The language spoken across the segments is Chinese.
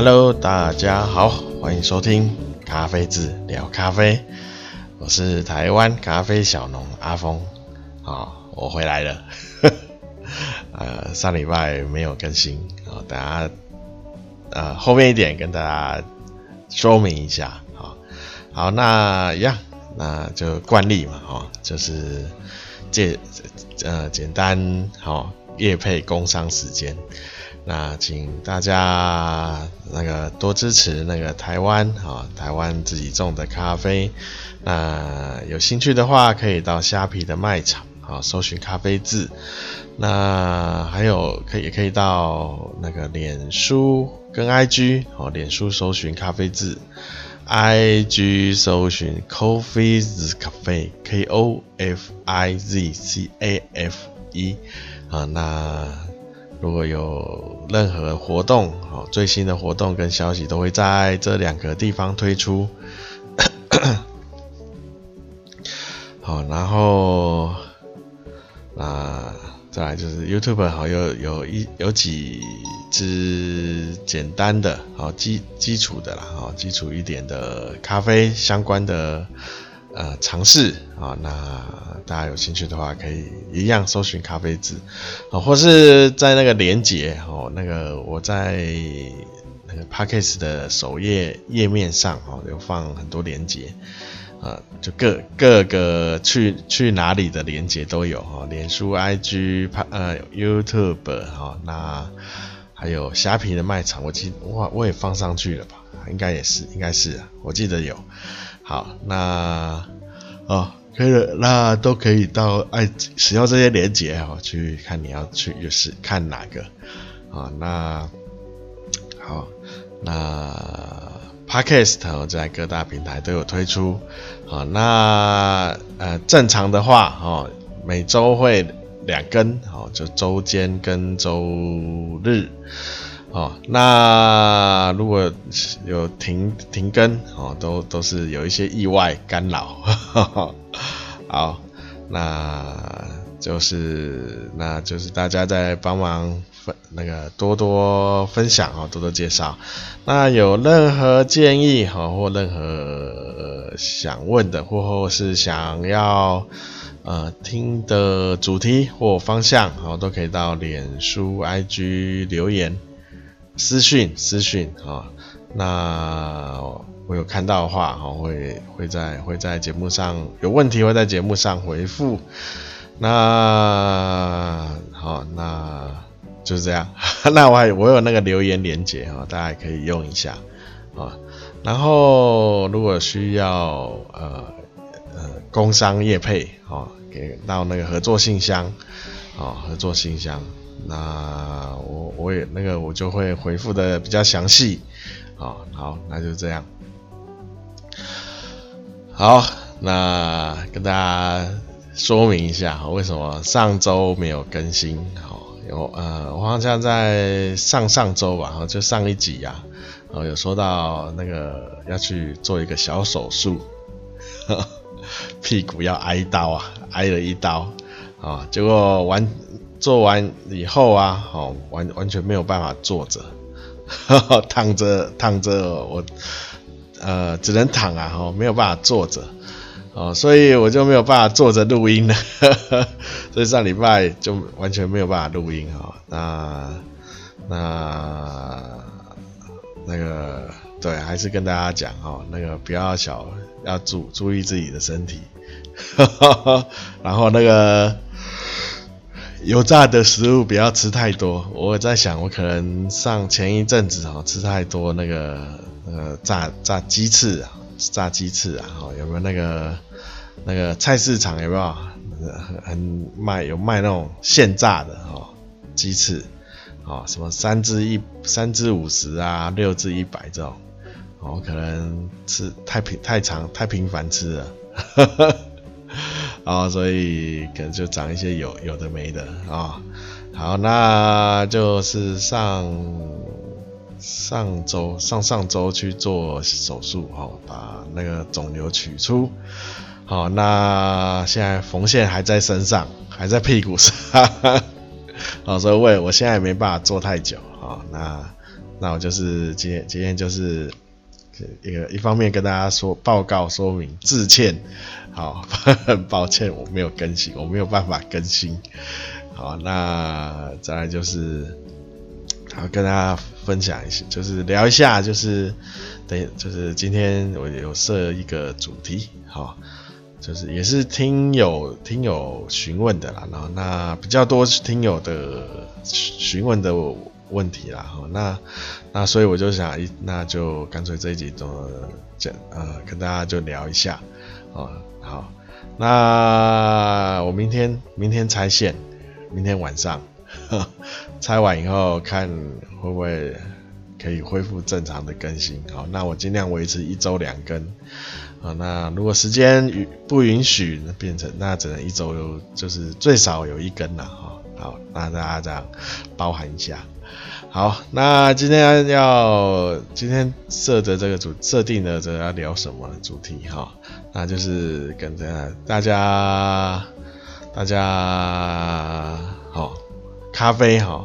Hello，大家好，欢迎收听咖啡志聊咖啡。我是台湾咖啡小农阿峰，啊，我回来了。呃，上礼拜没有更新，啊，大家呃后面一点跟大家说明一下，好，好，那一样，那就惯例嘛，哈，就是介呃简单好业配工商时间。那请大家那个多支持那个台湾啊，台湾自己种的咖啡。那有兴趣的话，可以到虾皮的卖场啊，搜寻咖啡字。那还有可以也可以到那个脸书跟 IG 哦，脸书搜寻咖啡字，IG 搜寻 Coffeez Cafe K O F I Z C A F E 啊，那。如果有任何活动，好，最新的活动跟消息都会在这两个地方推出。好，然后，那再来就是 YouTube，好，有有一有几支简单的，好基基础的啦，好基础一点的咖啡相关的。呃，尝试啊，那大家有兴趣的话，可以一样搜寻咖啡字啊，或是在那个连接哦，那个我在那个 Podcast 的首页页面上哦，有放很多连接啊，就各各个去去哪里的连接都有哈，脸书、IG、呃 YouTube 哈，那还有虾皮的卖场，我记我我也放上去了吧，应该也是，应该是，我记得有。好，那哦，可以了，那都可以到爱使用这些连结哦，去看你要去就是看哪个啊？那好，那 Podcast 在各大平台都有推出。好，那呃正常的话哦，每周会两更哦，就周间跟周日。哦，那如果有停停更哦，都都是有一些意外干扰。好，那就是那就是大家在帮忙分那个多多分享哦，多多介绍。那有任何建议哈，或任何想问的，或或是想要呃听的主题或方向，好，都可以到脸书、IG 留言。私讯私讯啊，那我有看到的话哈，会会在会在节目上有问题会在节目上回复。那好，那就是这样。那我还我有那个留言连接哈，大家可以用一下啊。然后如果需要呃呃工商业配啊，给到那个合作信箱啊，合作信箱。那我我也那个我就会回复的比较详细，好，好，那就这样。好，那跟大家说明一下，为什么上周没有更新？好，有呃，我好像在上上周吧，就上一集呀，啊，有说到那个要去做一个小手术，屁股要挨刀啊，挨了一刀，啊，结果完。做完以后啊，哦，完完全没有办法坐着，躺着躺着，我呃只能躺啊，哦，没有办法坐着，哦，所以我就没有办法坐着录音了，所以上礼拜就完全没有办法录音哈，那那那个对，还是跟大家讲哈，那个不要小，要注注意自己的身体，然后那个。油炸的食物不要吃太多。我在想，我可能上前一阵子哦，吃太多那个呃炸炸鸡翅啊，炸鸡翅啊，哦有没有那个那个菜市场有没有很很卖有卖那种现炸的哦鸡翅哦，什么三只一三只五十啊，六只一百这种哦，可能吃太平太长太频繁吃了。啊、哦，所以可能就长一些有有的没的啊、好，那就是上上周上上周去做手术哦，把那个肿瘤取出。好、那现在缝线还在身上，还在屁股上。好、哦，所以我我现在没办法坐太久。好、哦，那那我就是今天今天就是一个一方面跟大家说报告说明致歉，好，很 抱歉我没有更新，我没有办法更新。好，那再来就是，好跟大家分享一下，就是聊一下，就是等，就是今天我有设一个主题，好，就是也是听友听友询问的啦，然后那比较多是听友的询问的问题啦，哈，那那所以我就想，那就干脆这一集都讲，呃，跟大家就聊一下，哦，好，那我明天明天拆线。明天晚上 拆完以后，看会不会可以恢复正常的更新。好，那我尽量维持一周两更。啊，那如果时间允不允许，那变成那只能一周，就是最少有一更了。哈，好，那大家这样包含一下。好，那今天要今天设的这个主设定的这个要聊什么主题？哈，那就是跟着大家。大家好，咖啡哈，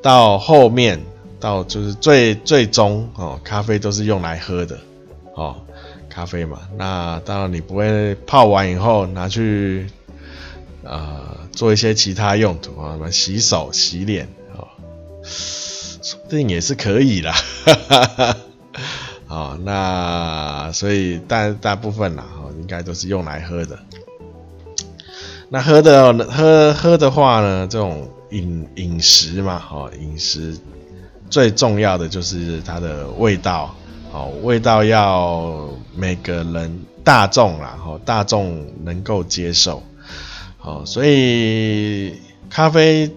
到后面到就是最最终哦，咖啡都是用来喝的哦，咖啡嘛。那当然你不会泡完以后拿去呃做一些其他用途啊，什么洗手、洗脸哦，说不定也是可以啦。哈哈哈。好，那所以大大部分啦，哦，应该都是用来喝的。那喝的喝喝的话呢，这种饮饮食嘛，哦，饮食最重要的就是它的味道，哦，味道要每个人大众啦，哦，大众能够接受，哦，所以咖啡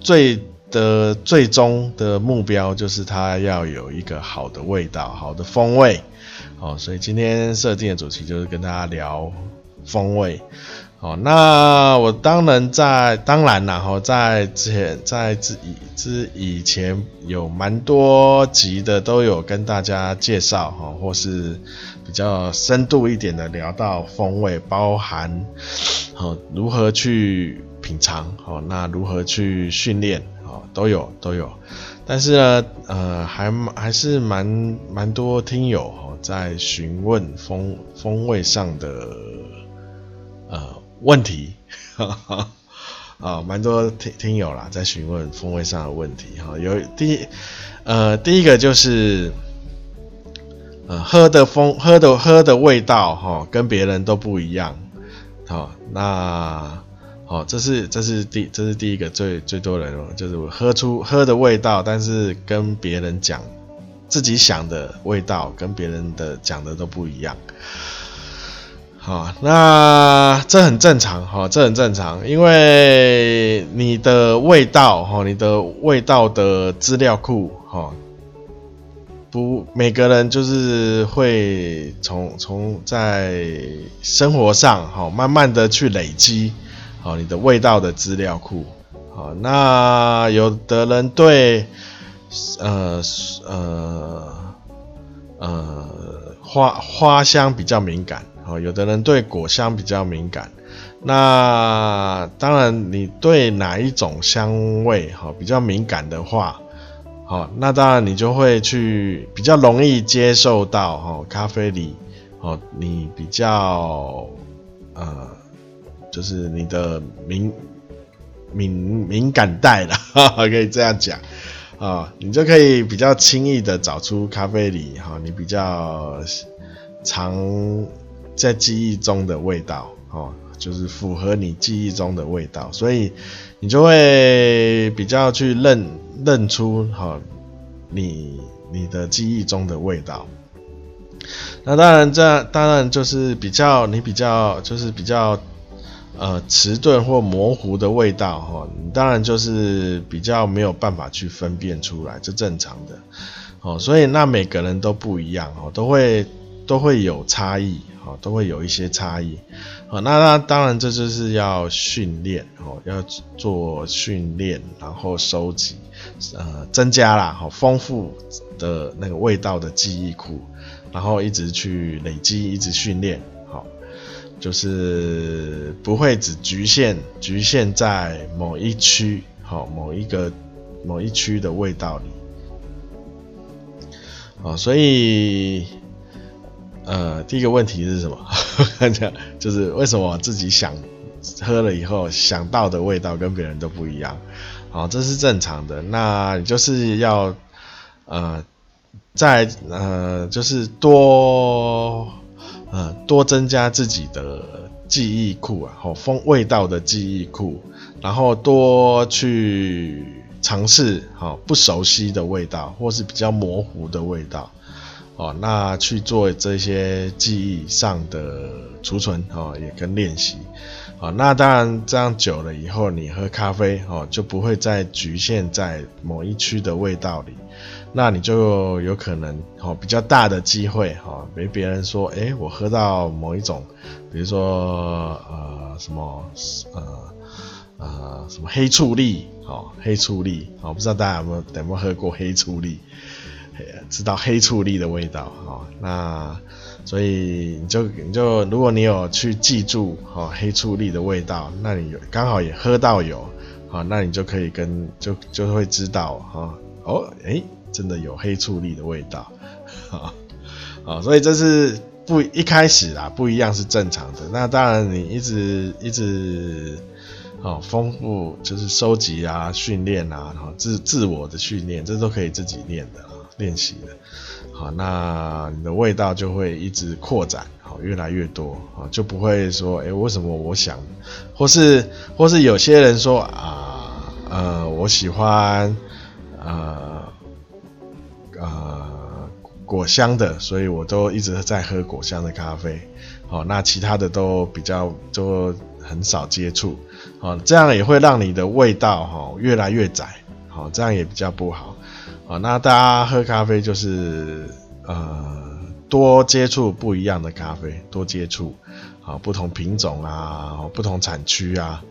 最的最终的目标就是它要有一个好的味道，好的风味，哦，所以今天设定的主题就是跟大家聊风味。哦，那我当然在，当然啦，哈，在之前，在之以之以前有蛮多集的都有跟大家介绍，哈，或是比较深度一点的聊到风味，包含，哦，如何去品尝，哦，那如何去训练，哦，都有都有，但是呢，呃，还还是蛮蛮多听友哦在询问风风味上的，问题，哈哈，啊，蛮多听听友啦，在询问风味上的问题，哈，有第，呃，第一个就是，呃，喝的风，喝的喝的味道，哈，跟别人都不一样，好，那，好，这是这是第这是第一个最最多人哦，就是喝出喝的味道，但是跟别人讲自己想的味道，跟别人的讲的都不一样。好，那这很正常哈，这很正常，因为你的味道哈，你的味道的资料库哈，不，每个人就是会从从在生活上哈，慢慢的去累积好你的味道的资料库。好，那有的人对呃呃呃花花香比较敏感。哦，有的人对果香比较敏感，那当然你对哪一种香味哈比较敏感的话，好，那当然你就会去比较容易接受到哈咖啡里哦，你比较呃就是你的敏敏敏感带了，可以这样讲啊，你就可以比较轻易的找出咖啡里哈你比较常。在记忆中的味道，哦，就是符合你记忆中的味道，所以你就会比较去认认出，哈，你你的记忆中的味道。那当然，这当然就是比较你比较就是比较呃迟钝或模糊的味道，哈，你当然就是比较没有办法去分辨出来，这正常的，哦，所以那每个人都不一样，哦，都会都会有差异。好，都会有一些差异。好，那那当然这就是要训练，哦，要做训练，然后收集，呃，增加啦，好，丰富的那个味道的记忆库，然后一直去累积，一直训练，好，就是不会只局限局限在某一区，好，某一个某一区的味道里。哦，所以呃，第一个问题是什么？就是为什么自己想喝了以后想到的味道跟别人都不一样？好，这是正常的。那你就是要呃，在呃，就是多呃多增加自己的记忆库啊，好风味道的记忆库，然后多去尝试好不熟悉的味道，或是比较模糊的味道，哦，那去做这些记忆上的储存哦，也跟练习。啊，那当然，这样久了以后，你喝咖啡哦，就不会再局限在某一区的味道里，那你就有可能哦，比较大的机会哈，被别人说，哎，我喝到某一种，比如说呃什么呃呃什么黑醋栗哦，黑醋栗哦，不知道大家有没有有没有喝过黑醋栗，知道黑醋栗的味道哦，那。所以你就你就如果你有去记住哦黑醋栗的味道，那你刚好也喝到有，好，那你就可以跟就就会知道哈哦哎、真的有黑醋栗的味道，啊啊所以这是不一开始啦不一样是正常的，那当然你一直一直哦丰富就是收集啊训练啊然后自自我的训练这都可以自己练的练习的。好，那你的味道就会一直扩展，好，越来越多，啊，就不会说，哎、欸，为什么我想，或是或是有些人说啊，呃，我喜欢，呃，呃，果香的，所以我都一直在喝果香的咖啡，好，那其他的都比较都很少接触，好，这样也会让你的味道哈越来越窄，好，这样也比较不好。啊，那大家喝咖啡就是呃多接触不一样的咖啡，多接触啊不同品种啊，不同产区啊，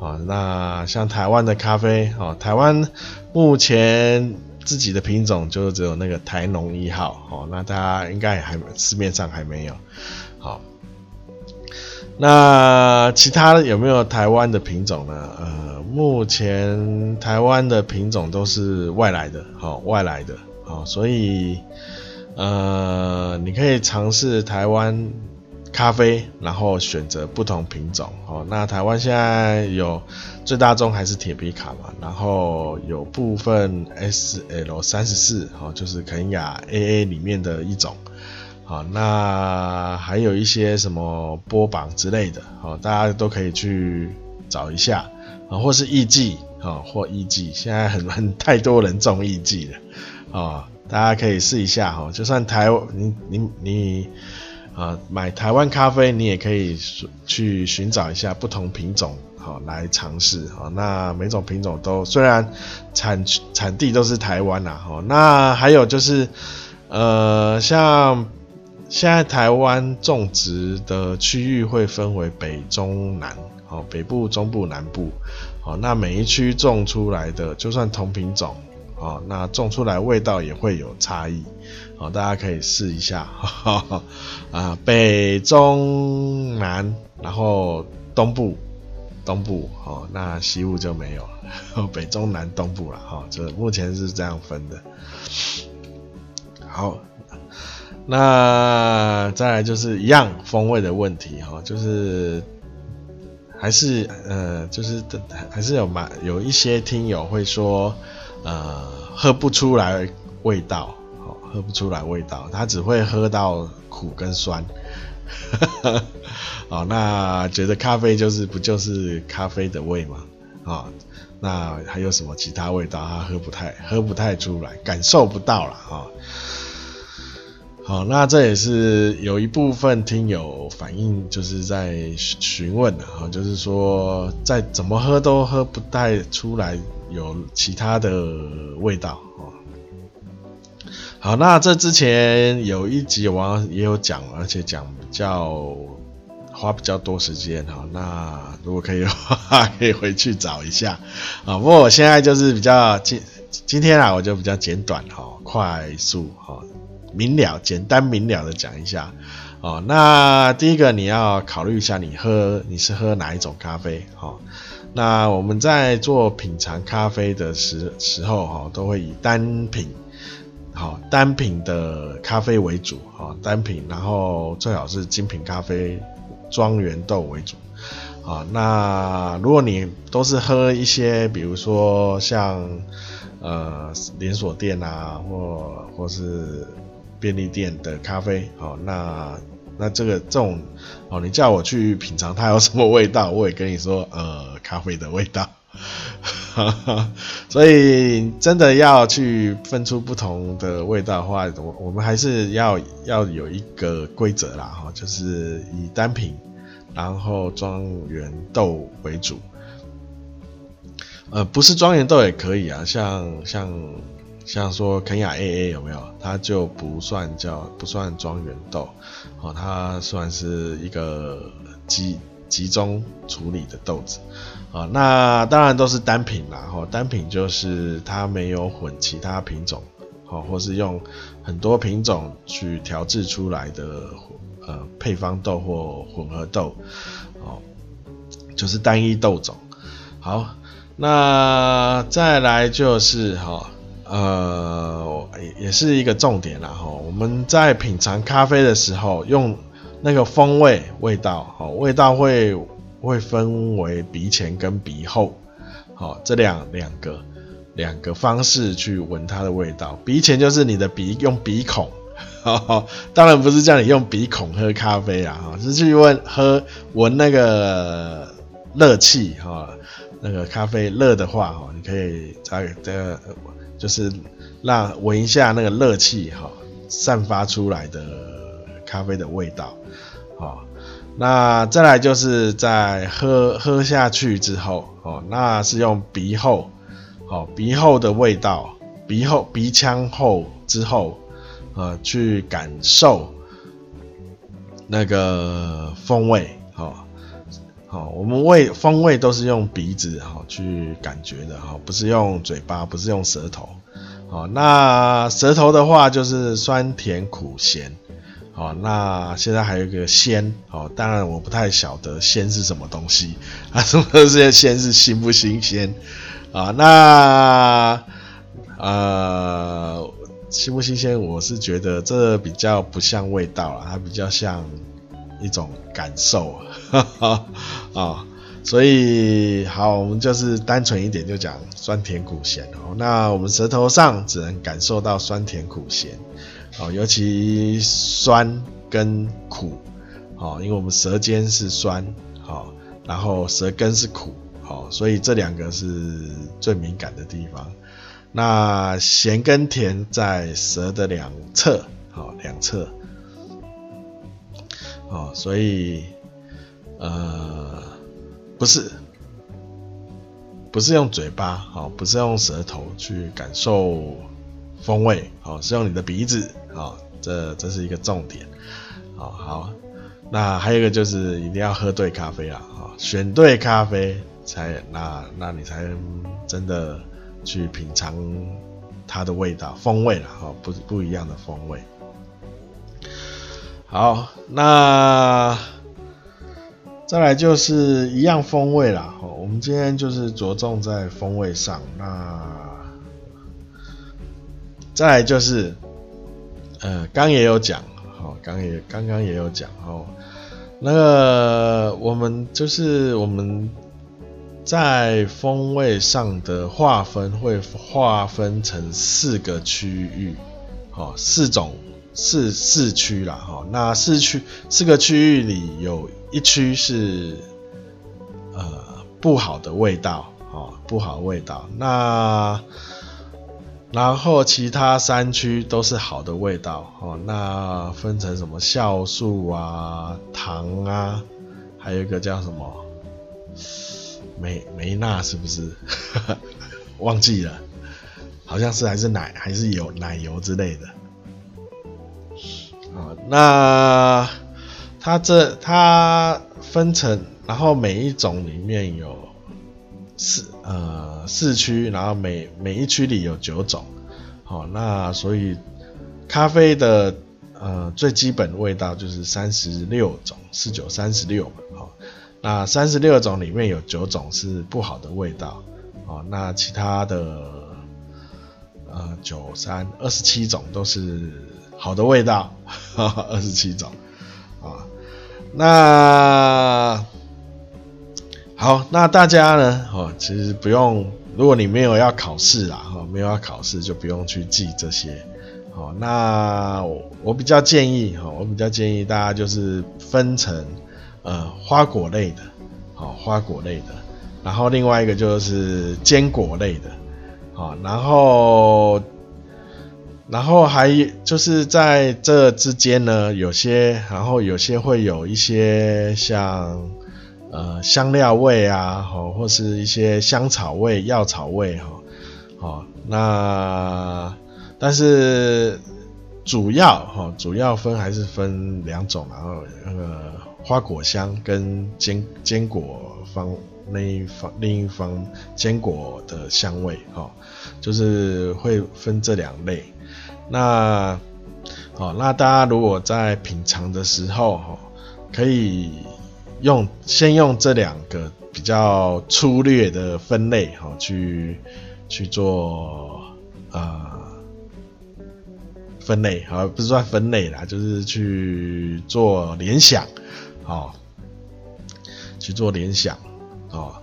啊那像台湾的咖啡，哦台湾目前自己的品种就只有那个台农一号，哦那大家应该还市面上还没有，好，那其他有没有台湾的品种呢？呃。目前台湾的品种都是外来的，好，外来的，好，所以呃，你可以尝试台湾咖啡，然后选择不同品种，好，那台湾现在有最大宗还是铁皮卡嘛，然后有部分 SL 三十四，好，就是肯亚 AA 里面的一种，啊，那还有一些什么波榜之类的，好，大家都可以去找一下。啊，或是艺妓，啊，或艺妓，现在很很太多人种艺妓了，啊，大家可以试一下哈，就算台你你你啊买台湾咖啡，你也可以去寻找一下不同品种，好来尝试，好，那每种品种都虽然产产地都是台湾呐，哈，那还有就是呃，像现在台湾种植的区域会分为北中南。好，北部、中部、南部，好，那每一区种出来的，就算同品种，好，那种出来味道也会有差异，好，大家可以试一下，啊，北中南，然后东部，东部，好，那西部就没有，北中南东部了，哈，这目前是这样分的。好，那再来就是一样风味的问题，哈，就是。还是呃，就是还是有蛮有一些听友会说，呃，喝不出来味道，喝不出来味道，他只会喝到苦跟酸，哦，那觉得咖啡就是不就是咖啡的味吗？啊、那还有什么其他味道他喝不太喝不太出来，感受不到了啊。好，那这也是有一部分听友反映，就是在询问的哈，就是说再怎么喝都喝不太出来有其他的味道。好，那这之前有一集我也有讲，而且讲比较花比较多时间哈。那如果可以的话，可以回去找一下啊。不过我现在就是比较今今天啊，我就比较简短哈，快速哈。明了，简单明了的讲一下哦。那第一个你要考虑一下，你喝你是喝哪一种咖啡？哦，那我们在做品尝咖啡的时时候，哈，都会以单品，好单品的咖啡为主，好单品，然后最好是精品咖啡庄园豆为主，啊，那如果你都是喝一些，比如说像呃连锁店啊，或或是便利店的咖啡，好，那那这个这种，哦，你叫我去品尝它有什么味道，我也跟你说，呃，咖啡的味道。所以真的要去分出不同的味道的话，我我们还是要要有一个规则啦，哈，就是以单品，然后庄园豆为主。呃，不是庄园豆也可以啊，像像像说肯亚 AA 有没有？它就不算叫不算庄园豆，哦，它算是一个集集中处理的豆子。啊，那当然都是单品啦，哈，单品就是它没有混其他品种，好，或是用很多品种去调制出来的呃配方豆或混合豆，哦，就是单一豆种。好，那再来就是哈，呃，也也是一个重点啦，哈，我们在品尝咖啡的时候，用那个风味味道，好，味道会。会分为鼻前跟鼻后，好，这两两个两个方式去闻它的味道。鼻前就是你的鼻用鼻孔，当然不是叫你用鼻孔喝咖啡啊，哈，是去闻喝闻那个热气哈，那个咖啡热的话哈，你可以在这个就是让闻一下那个热气哈散发出来的咖啡的味道，好。那再来就是在喝喝下去之后，哦，那是用鼻后，哦，鼻后的味道，鼻后鼻腔后之后，呃，去感受那个风味，哦，好，我们味风味都是用鼻子哈去感觉的哈，不是用嘴巴，不是用舌头，哦，那舌头的话就是酸甜苦咸。哦，那现在还有一个鲜哦，当然我不太晓得鲜是什么东西 啊，什么这些鲜是新不新鲜啊？那呃新不新鲜？我是觉得这比较不像味道啦，它比较像一种感受啊啊，所以好，我们就是单纯一点就讲酸甜苦咸哦。那我们舌头上只能感受到酸甜苦咸。哦，尤其酸跟苦，哦，因为我们舌尖是酸，好，然后舌根是苦，好，所以这两个是最敏感的地方。那咸跟甜在舌的两侧，好，两侧，哦，所以呃，不是，不是用嘴巴，好，不是用舌头去感受风味，好，是用你的鼻子。好，这这是一个重点。好，好，那还有一个就是一定要喝对咖啡啊，好，选对咖啡才那那你才真的去品尝它的味道风味了，哈，不不一样的风味。好，那再来就是一样风味啦，我们今天就是着重在风味上。那再来就是。呃，刚也有讲，好，刚也刚刚也有讲，哦，那个我们就是我们在风味上的划分会划分成四个区域，好，四种四四区啦，哈，那四区四个区域里有一区是呃不好的味道，啊，不好的味道，那。然后其他三区都是好的味道哦，那分成什么酵素啊、糖啊，还有一个叫什么梅梅纳是不是？忘记了，好像是还是奶还是油奶油之类的。那它这它分成，然后每一种里面有四呃。四区，然后每每一区里有九种，好，那所以咖啡的呃最基本味道就是三十六种，四九三十六嘛，好，那三十六种里面有九种是不好的味道，好，那其他的呃九三二十七种都是好的味道，二十七种啊。那好，那大家呢？哦，其实不用，如果你没有要考试啦，哈，没有要考试就不用去记这些。好，那我，我比较建议，哈，我比较建议大家就是分成呃花果类的，好，花果类的，然后另外一个就是坚果类的，好，然后。然后还就是在这之间呢，有些，然后有些会有一些像呃香料味啊，吼，或是一些香草味、药草味，哈，好，那但是主要哈，主要分还是分两种，然后那个花果香跟坚坚果方那一方另一方坚果的香味，哈，就是会分这两类。那，好，那大家如果在品尝的时候，哈，可以用先用这两个比较粗略的分类，哈，去去做呃分类，好，不是算分类啦，就是去做联想，好，去做联想，哦，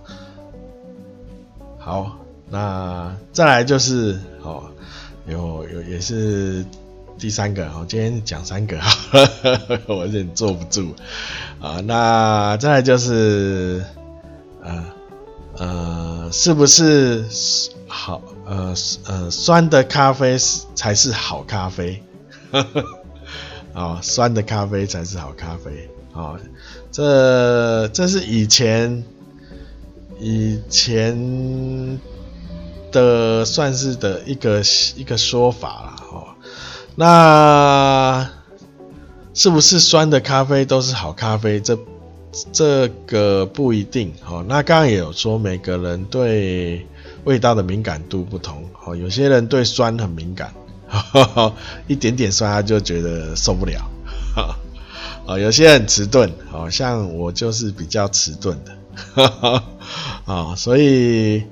好，那再来就是，哦。有有也是第三个，我今天讲三个，我有点坐不住啊。那再来就是，呃呃，是不是好？呃呃，酸的咖啡才是好咖啡，啊，酸的咖啡才是好咖啡啊。这这是以前以前。的算是的一个一个说法啦，哦，那是不是酸的咖啡都是好咖啡？这这个不一定，哦，那刚刚也有说，每个人对味道的敏感度不同，哦，有些人对酸很敏感，一点点酸他就觉得受不了，哦，有些人迟钝，好像我就是比较迟钝的，啊，所以。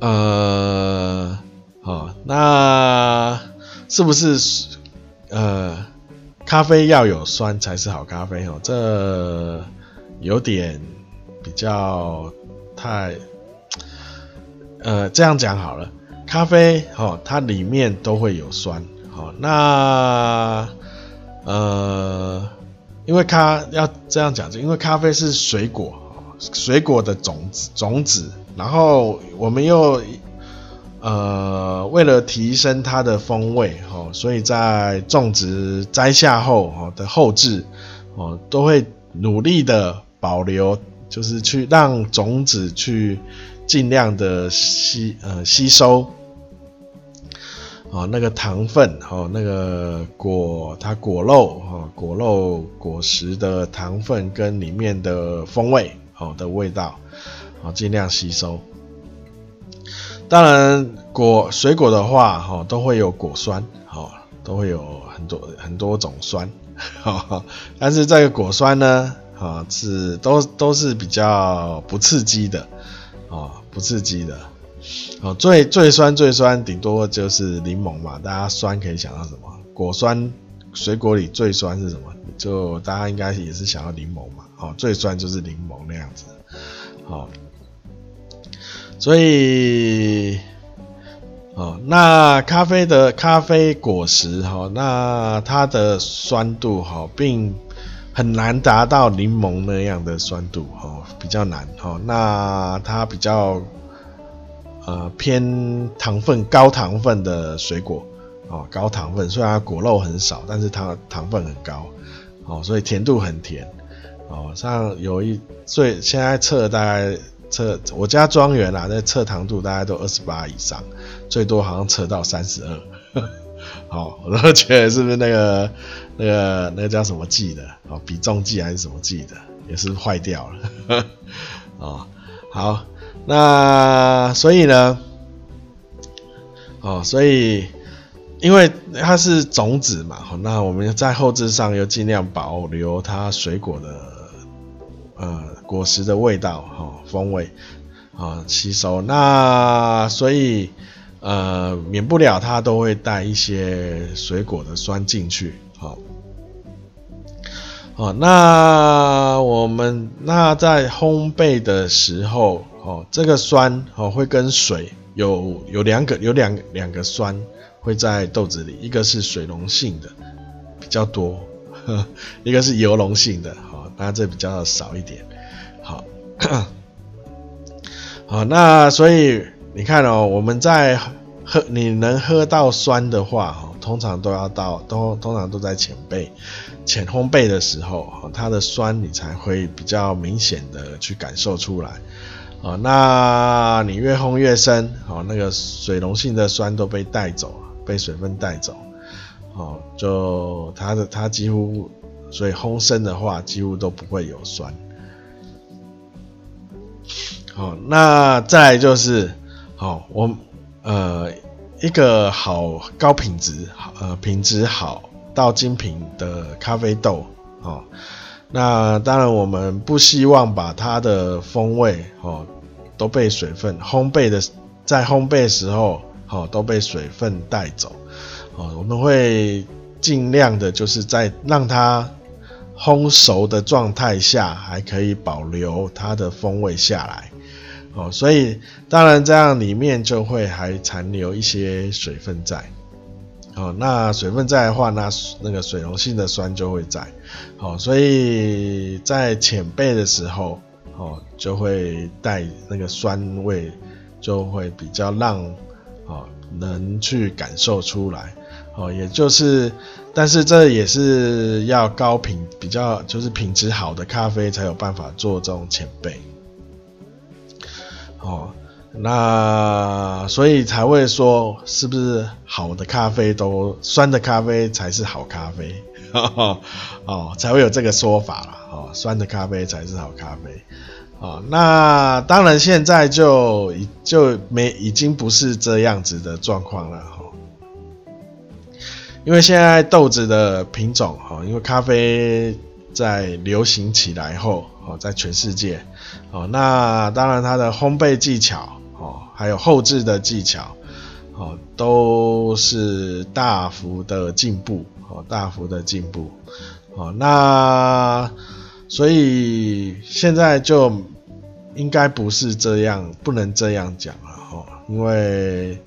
呃，好，那是不是呃，咖啡要有酸才是好咖啡哦？这有点比较太，呃，这样讲好了，咖啡哦，它里面都会有酸，好，那呃，因为咖要这样讲，就因为咖啡是水果，水果的种子种子。然后我们又呃，为了提升它的风味哦，所以在种植摘下后哦的后置哦，都会努力的保留，就是去让种子去尽量的吸呃吸收哦那个糖分哦那个果它果肉哦果肉果实的糖分跟里面的风味哦的味道。好，尽量吸收。当然，果水果的话，哈，都会有果酸，哈，都会有很多很多种酸，哈。但是这个果酸呢，哈，是都都是比较不刺激的，啊，不刺激的。哦，最最酸最酸，顶多就是柠檬嘛。大家酸可以想到什么？果酸，水果里最酸是什么？就大家应该也是想要柠檬嘛。哦，最酸就是柠檬那样子。好。所以，哦，那咖啡的咖啡果实哈，那它的酸度哈，并很难达到柠檬那样的酸度哈，比较难哈。那它比较呃偏糖分高糖分的水果哦，高糖分，虽然果肉很少，但是它糖分很高哦，所以甜度很甜哦。像有一最现在测大概。测我家庄园啊，那测糖度大概都二十八以上，最多好像测到三十二。好，我都觉得是不是那个那个那个叫什么剂的？哦，比重剂还是什么剂的？也是坏掉了。哦，好，那所以呢，哦，所以因为它是种子嘛，那我们在后置上又尽量保留它水果的呃。果实的味道，哈，风味，啊，吸收。那所以，呃，免不了它都会带一些水果的酸进去，好，好，那我们那在烘焙的时候，哦，这个酸哦会跟水有有两个有两两个酸会在豆子里，一个是水溶性的比较多，一个是油溶性的，那这比较少一点，好，好，那所以。你看哦，我们在喝，你能喝到酸的话，哈，通常都要到都通常都在浅焙、浅烘焙的时候，它的酸你才会比较明显的去感受出来，啊，那你越烘越深，哦，那个水溶性的酸都被带走，被水分带走，哦，就它的它几乎，所以烘生的话几乎都不会有酸，好，那再就是。好，我呃一个好高品质，呃品质好到精品的咖啡豆，哦，那当然我们不希望把它的风味哦都被水分烘焙的在烘焙时候，哦都被水分带走，哦我们会尽量的就是在让它烘熟的状态下，还可以保留它的风味下来。哦，所以当然这样里面就会还残留一些水分在，哦，那水分在的话，那那个水溶性的酸就会在，哦，所以在浅焙的时候，哦，就会带那个酸味，就会比较让，哦，能去感受出来，哦，也就是，但是这也是要高品比较就是品质好的咖啡才有办法做这种前辈。哦，那所以才会说，是不是好的咖啡都酸的咖啡才是好咖啡？哦，才会有这个说法啦。哦，酸的咖啡才是好咖啡。哦，那当然现在就已就没已经不是这样子的状况了。哈，因为现在豆子的品种，哈，因为咖啡在流行起来后，哦，在全世界。哦，那当然，它的烘焙技巧，哦，还有后置的技巧，哦，都是大幅的进步，哦，大幅的进步，哦，那所以现在就应该不是这样，不能这样讲了，哦，因为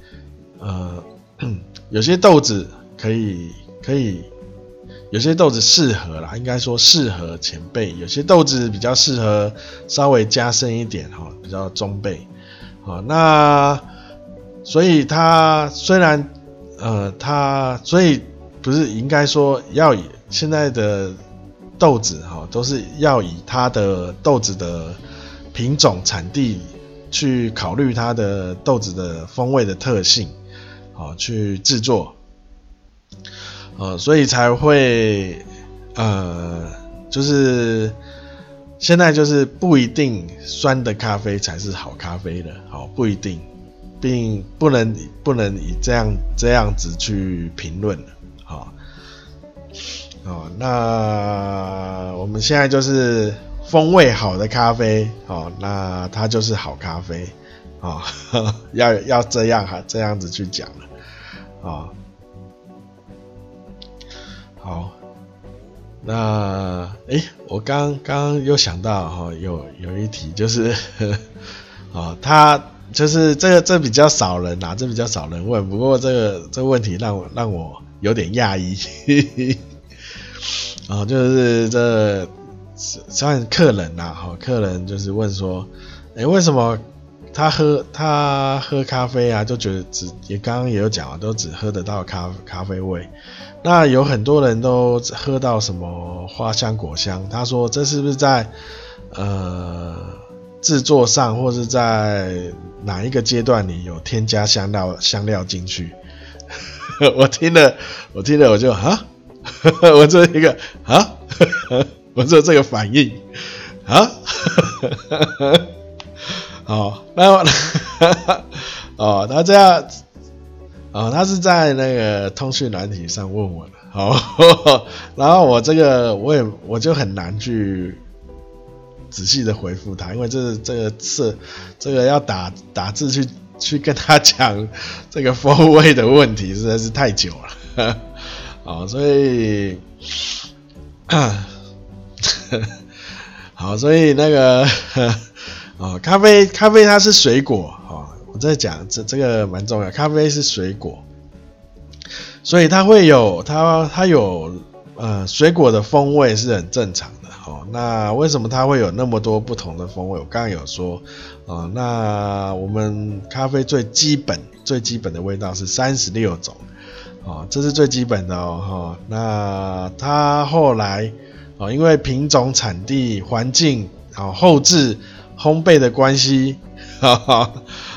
呃，有些豆子可以可以。有些豆子适合啦，应该说适合前辈；有些豆子比较适合稍微加深一点哈，比较中辈。好，那所以它虽然呃，它所以不是应该说要以现在的豆子哈，都是要以它的豆子的品种、产地去考虑它的豆子的风味的特性，好去制作。呃，所以才会，呃，就是现在就是不一定酸的咖啡才是好咖啡的，好不一定，并不能不能以这样这样子去评论，好，哦，那我们现在就是风味好的咖啡，哦，那它就是好咖啡，啊，要要这样哈，这样子去讲了，啊。好，那诶、欸，我刚刚又想到哈，有有一题就是，啊，他就是这个这比较少人呐、啊，这比较少人问，不过这个这个问题让我让我有点讶异，啊，就是这算客人呐，哈，客人就是问说，诶、欸，为什么他喝他喝咖啡啊，就觉得只也刚刚也有讲啊，都只喝得到咖咖啡味。那有很多人都喝到什么花香果香，他说这是不是在呃制作上，或是在哪一个阶段里有添加香料香料进去？我听了，我听了我就啊，我做一个啊，我做这个反应啊，哦，那 哦，那这样。哦，他是在那个通讯软体上问我的，哦，然后我这个我也我就很难去仔细的回复他，因为这这个是这个要打打字去去跟他讲 这个风味的问题实在是太久了，哦，所以，好，所以那个，啊，咖啡，咖啡它是水果，啊，我在讲这这个蛮重要，咖啡是水果，所以它会有它它有呃水果的风味是很正常的，哦，那为什么它会有那么多不同的风味？我刚刚有说。啊，那我们咖啡最基本、最基本的味道是三十六种，啊，这是最基本的哦，哈。那它后来，啊，因为品种、产地、环境、啊，后制、烘焙的关系，哈哈，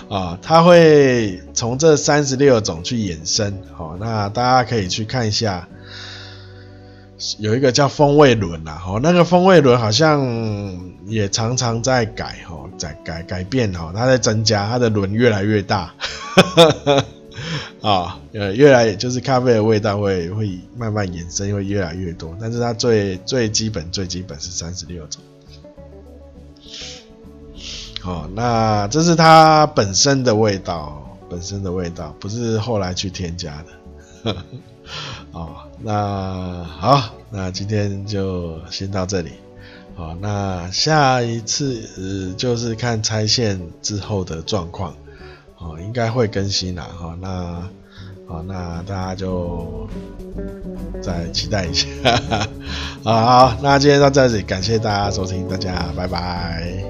啊，它会从这三十六种去衍生，好，那大家可以去看一下。有一个叫风味轮呐，哦，那个风味轮好像也常常在改，哦，在改改变，哦，它在增加，它的轮越来越大，啊，呃，越来就是咖啡的味道会会慢慢衍生，会越来越多，但是它最最基本最基本是三十六种，哦，那这是它本身的味道，本身的味道，不是后来去添加的。哦，那好，那今天就先到这里。好，那下一次呃就是看拆线之后的状况，哦，应该会更新啦。哈，那好，那大家就再期待一下。好，好，那今天到这里，感谢大家收听，大家拜拜。